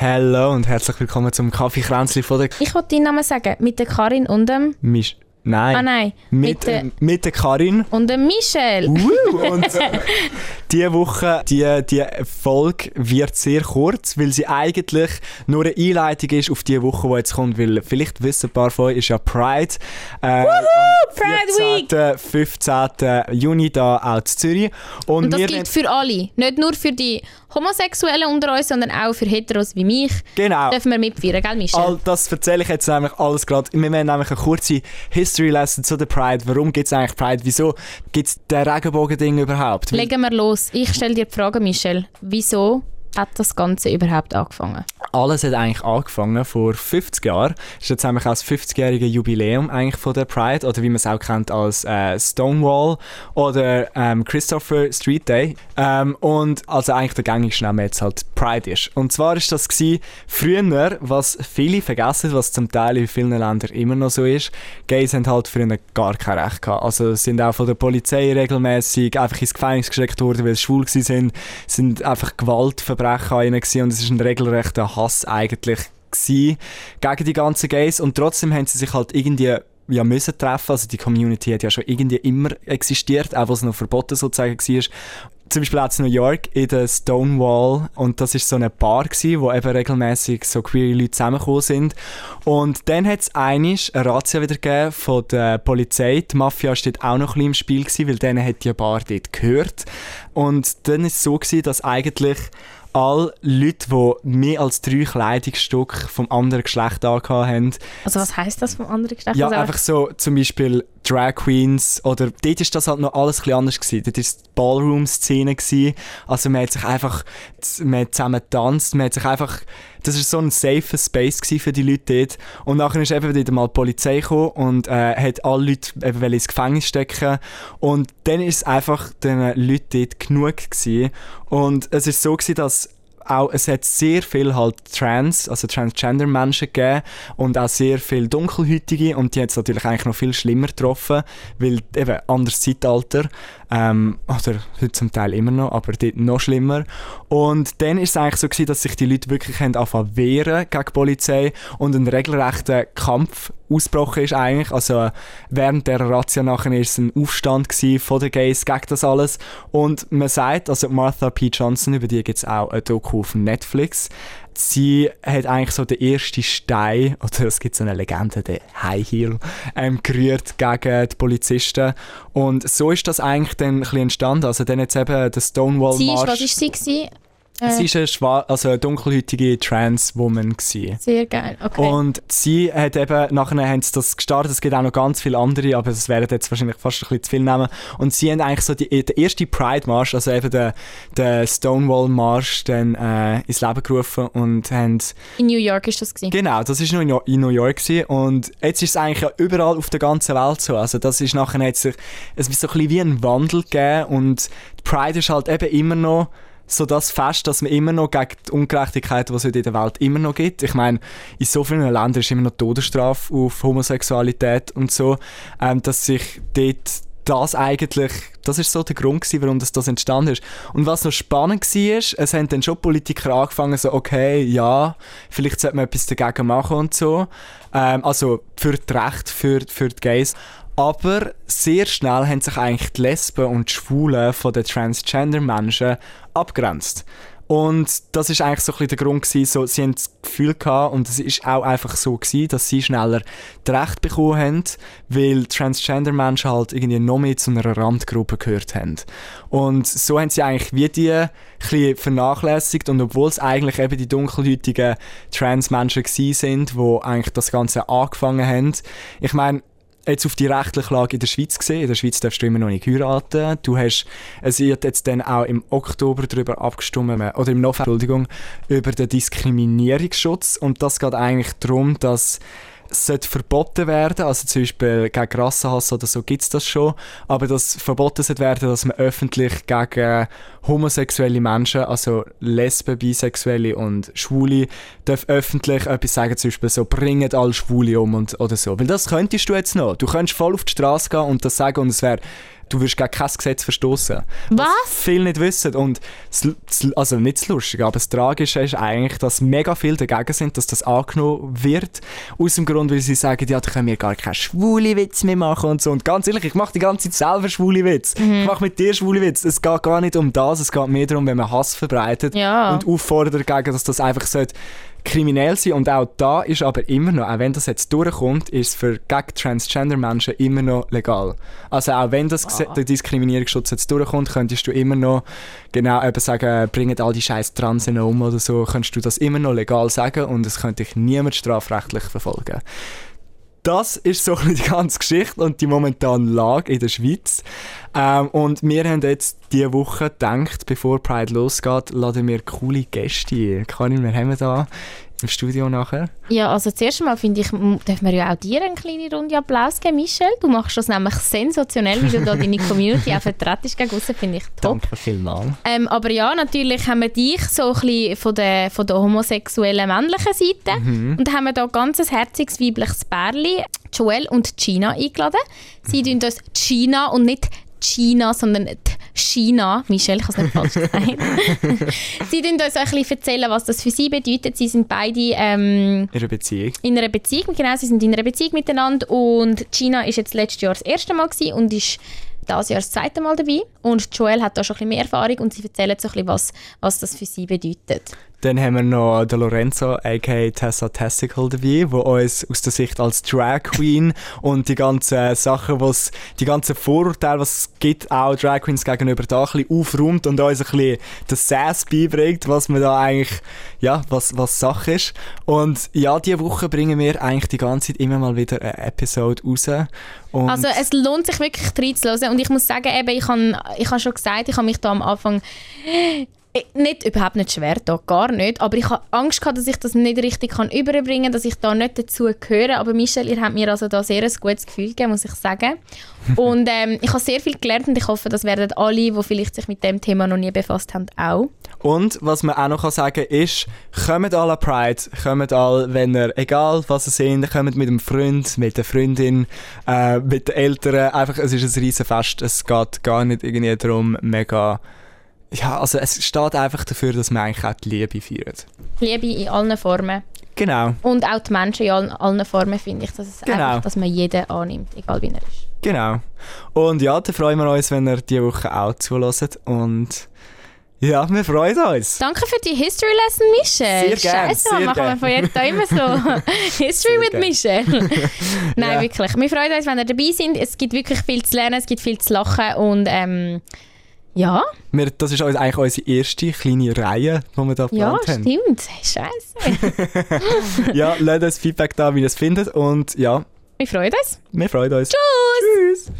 Hallo und herzlich willkommen zum Kaffeekränzli von der... Ich wollte deinen Namen sagen, mit der Karin und dem... Misch... Nein. Ah nein, Mit, mit der... mit der Karin. Und dem Michel. Uh, und diese Woche, die, die Folge wird sehr kurz, weil sie eigentlich nur eine Einleitung ist auf die Woche, die jetzt kommt, weil vielleicht wissen ein paar von euch, ist ja Pride. Äh, Pride Week! 15. Juni da auch in Zürich. Und, Und das gilt für alle. Nicht nur für die Homosexuellen unter uns, sondern auch für Heteros wie mich. genau. Dürfen wir mitfeiern, gell Michel? All das erzähle ich jetzt nämlich alles gerade. Wir werden nämlich eine kurze History Lesson zu der Pride. Warum gibt es eigentlich Pride? Wieso gibt es den Regenbogen-Ding überhaupt? Legen wir los. Ich stelle dir die Frage, Michel. Wieso hat das Ganze überhaupt angefangen? Alles hat eigentlich angefangen vor 50 Jahren. Das ist jetzt nämlich auch das 50-jährige Jubiläum eigentlich von der Pride oder wie man es auch kennt als äh, Stonewall oder ähm, Christopher Street Day. Ähm, und also eigentlich der gängigste Name jetzt halt Pride ist. Und zwar ist das gewesen, früher, was viele vergessen, was zum Teil in vielen Ländern immer noch so ist, Gays haben halt früher gar kein Recht gehabt. Also sind auch von der Polizei regelmäßig einfach ins Gefängnis gesteckt worden, weil sie schwul gewesen sind, einfach Gewaltverbrechen an ihnen gewesen und es ist ein regelrechter Hass eigentlich gewesen gegen die ganzen Gays. Und trotzdem haben sie sich halt irgendwie ja müssen treffen, also die Community hat ja schon irgendwie immer existiert, auch was noch verboten sozusagen war. Zum Beispiel auch in New York in der Stonewall. Und das ist so eine Bar gsi, wo eben regelmäßig so queere Leute zusammengekommen sind. Und dann hat es einisch eine Razzia wieder gegeben von der Polizei. Die Mafia dort auch noch ein bisschen im Spiel gewesen, weil denen hat die Bar dort gehört. Und dann ist es so gewesen, dass eigentlich alle Leute, die mehr als drei Kleidungsstücke vom anderen Geschlecht angehabt haben, Also was heisst das vom anderen Geschlecht? ja, Also einfach so zum Beispiel Drag Queens oder dort ist das halt noch alles ein anders gewesen. Dort ist die Ballroom-Szene gewesen. Also man hat sich einfach, man hat zusammen getanzt, man hat sich einfach, das ist so ein safer Space für die Leute dort. Und nachher ist eben wieder mal die Polizei gekommen und äh, hat alle Leute eben ins Gefängnis stecken. Und dann ist es einfach den Leuten dort genug gewesen. Und es ist so gewesen, dass auch, es hat sehr viel halt Trans, also Transgender-Menschen gegeben und auch sehr viel Dunkelhäutige und die hat es natürlich eigentlich noch viel schlimmer getroffen, weil eben anderes Zeitalter, ähm, oder heute zum Teil immer noch, aber dort noch schlimmer. Und dann ist es eigentlich so gewesen, dass sich die Leute wirklich haben angefangen wehren gegen die Polizei und ein regelrechter Kampf ausgebrochen ist eigentlich. Also während der Razzia nachher ist es ein Aufstand von den Gays gegen das alles. Und man sagt, also Martha P. Johnson, über die gibt es auch ein Doku auf Netflix, sie hat eigentlich so den ersten Stein, oder es gibt so eine Legende, den High Heel, ähm, gerührt gegen die Polizisten. Und so ist das eigentlich dann ein bisschen entstanden. Also dann jetzt eben der Stonewall sie ist, was ist sie gewesen? Sie Äh, ist eine, schwa also eine dunkelhäutige Trans-Woman sehr geil, okay. Und sie hat eben, nachher haben sie das gestartet, es gibt auch noch ganz viele andere, aber das wären jetzt wahrscheinlich fast ein bisschen zu viel Namen. Und sie haben eigentlich so die, den ersten Pride-Marsch, also eben den, den Stonewall-Marsch, dann äh, ins Leben gerufen und haben In New York ist das gewesen. Genau, das ist noch in New- York gewesen. und jetzt ist es eigentlich ja überall auf der ganzen Welt so. Also das ist nachher hat sich es ist so ein bisschen wie ein Wandel gegeben und Pride ist halt eben immer noch so das Fest, dass man immer noch gegen die Ungerechtigkeit, die es heute in der Welt immer noch gibt. Ich meine, in so vielen Ländern ist immer noch Todesstrafe auf Homosexualität und so, ähm, dass sich dort das eigentlich, das ist so der Grund gewesen, warum das, das entstanden ist. Und was noch spannend war, es haben dann schon Politiker angefangen, so, okay, ja, vielleicht sollte man etwas dagegen machen und so. Ähm, also für das Recht, für, für die Gays. Aber sehr schnell haben sich eigentlich die Lesben und die Schwulen von den Transgender-Menschen abgrenzt. Und das ist eigentlich so ein bisschen der Grund gewesen, so, sie haben das Gefühl gehabt, und es ist auch einfach so gewesen, dass sie schneller das Recht bekommen haben, weil Transgender-Menschen halt irgendwie noch mehr zu einer Randgruppe gehört haben. Und so haben sie eigentlich wie die ein bisschen vernachlässigt und obwohl es eigentlich eben die dunkelhäutigen Trans-Menschen gewesen sind, die eigentlich das Ganze angefangen haben, ich meine, jetzt auf die rechtliche Lage in der Schweiz gesehen. In der Schweiz darfst du immer noch nicht heiraten. Du hast, es wird jetzt dann auch im Oktober darüber abgestimmt, oder im November, Entschuldigung, über den Diskriminierungsschutz. Und das geht eigentlich darum, dass sollte verboten werden, also zum Beispiel gegen Rassenhass oder so gibt es das schon, aber dass verboten sollte werden, dass man öffentlich gegen homosexuelle Menschen, also Lesben, Bisexuelle und Schwule, darf öffentlich etwas sagen, zum Beispiel so, bringt alle Schwule um und, oder so. Weil das könntest du jetzt noch. Du könntest voll auf die Straße gehen und das sagen und es wäre du wirst gegen kein Gesetz verstoßen. Was? Viele nicht wissen. Und das, also nicht das Lustige, aber das Tragische ist eigentlich, dass mega viele dagegen sind, dass das angenommen wird. Aus dem Grund, weil sie sagen, ja, da können wir gar keine schwule Witze mehr machen und so. Und ganz ehrlich, ich mache die ganze Zeit selber schwule Witze. Ich mache mit dir schwule Witze. Es geht gar nicht um das, es geht mehr darum, wenn man Hass verbreitet Ja. und auffordert dagegen, dass das einfach sollte kriminell sein und auch da ist aber immer noch, auch wenn das jetzt durchkommt, ist es für gegen Transgender-Menschen immer noch legal. Also auch wenn das Gese- der Diskriminierungsschutz jetzt durchkommt, könntest du immer noch genau eben sagen, bringt all die scheiß Transen um oder so, könntest du das immer noch legal sagen und es könnte dich niemand strafrechtlich verfolgen. Das ist so die ganze Geschichte und die momentane Lage in der Schweiz. Ähm, und wir haben jetzt diese Woche gedacht, bevor Pride losgeht, laden wir coole Gäste ein. Karin, wir haben da im Studio nachher. Ja, also zuerst einmal finde ich, dürfen wir ja auch dir eine kleine Runde Applaus geben, Michelle. Du machst das nämlich sensationell, wie du da deine Community auch vertretest gegen aussen, finde ich top. Danke vielmals. Ähm, aber ja, natürlich haben wir dich so ein bisschen von der, von der homosexuellen männlichen Seite. Und da haben wir da ganz ein herziges weibliches Pärchen, Joel und Gina, eingeladen. Sie tun uns Gina und nicht China, sondern China. Michelle, ich habe es nicht falsch gesagt. sie tun uns ein bisschen erzählen, was das für sie bedeutet. Sie sind beide ähm, Ihre Beziehung. in einer Beziehung, genau, sie sind in einer Beziehung miteinander und Gina ist jetzt letztes Jahr das erste Mal und ist dieses Jahr das zweite Mal dabei und Joel hat da schon ein bisschen mehr Erfahrung und sie erzählen so ein bisschen, was, was das für sie bedeutet. Dann haben wir noch den Lorenzo, aka Tessa Testicle dabei, der uns aus der Sicht als Drag Queen und die ganzen Sachen, was die ganzen Vorurteile, was es gibt, auch Drag Queens gegenüber da ein bisschen aufräumt und uns ein bisschen das Sass beibringt, was man da eigentlich, ja, was, was Sache ist. Und ja, diese Woche bringen wir eigentlich die ganze Zeit immer mal wieder eine Episode raus. Und Also es lohnt sich wirklich reinzuhören und ich muss sagen, eben, ich habe ich hab schon gesagt, ich habe mich da am Anfang nicht, überhaupt nicht schwer da, gar nicht, aber ich habe Angst gehabt, dass ich das nicht richtig kann überbringen kann, dass ich da nicht dazu gehöre, aber Michelle, ihr habt mir also da sehr ein gutes Gefühl gegeben, muss ich sagen. Und ähm, ich habe sehr viel gelernt und ich hoffe, das werden alle, die vielleicht sich mit dem Thema noch nie befasst haben, auch. Und was man auch noch kann sagen ist, kommt alle an Pride, kommt alle, wenn ihr, egal was ihr seid, kommt mit einem Freund, mit der Freundin, äh, mit den Eltern, einfach, es ist ein riesen Fest, es geht gar nicht irgendwie darum, mega, ja, also es steht einfach dafür, dass man eigentlich auch die Liebe feiert. Liebe in allen Formen. Genau, Und auch die Menschen in allen, allen Formen finde ich, dass, es Genau. einfach, dass man jeden annimmt, egal wie er ist. genau. Und ja, dann freuen wir uns, wenn ihr diese Woche auch zulässt und ja, wir freuen uns. Danke für die History Lesson, Michelle. Sehr gern, Scheiße, sehr machen wir gern. von jetzt an immer so History mit. Michelle. Nein, Ja. wirklich. Wir freuen uns, wenn ihr dabei sind. Es gibt wirklich viel zu lernen, es gibt viel zu lachen und ähm, ja, Wir, das ist eigentlich unsere erste kleine Reihe, die wir da ja, geplant haben. stimmt. Scheiße. Ja, lasst uns Feedback da, wie ihr es findet und ja, Wir freuen uns. wir freuen uns. Tschüss. Tschüss.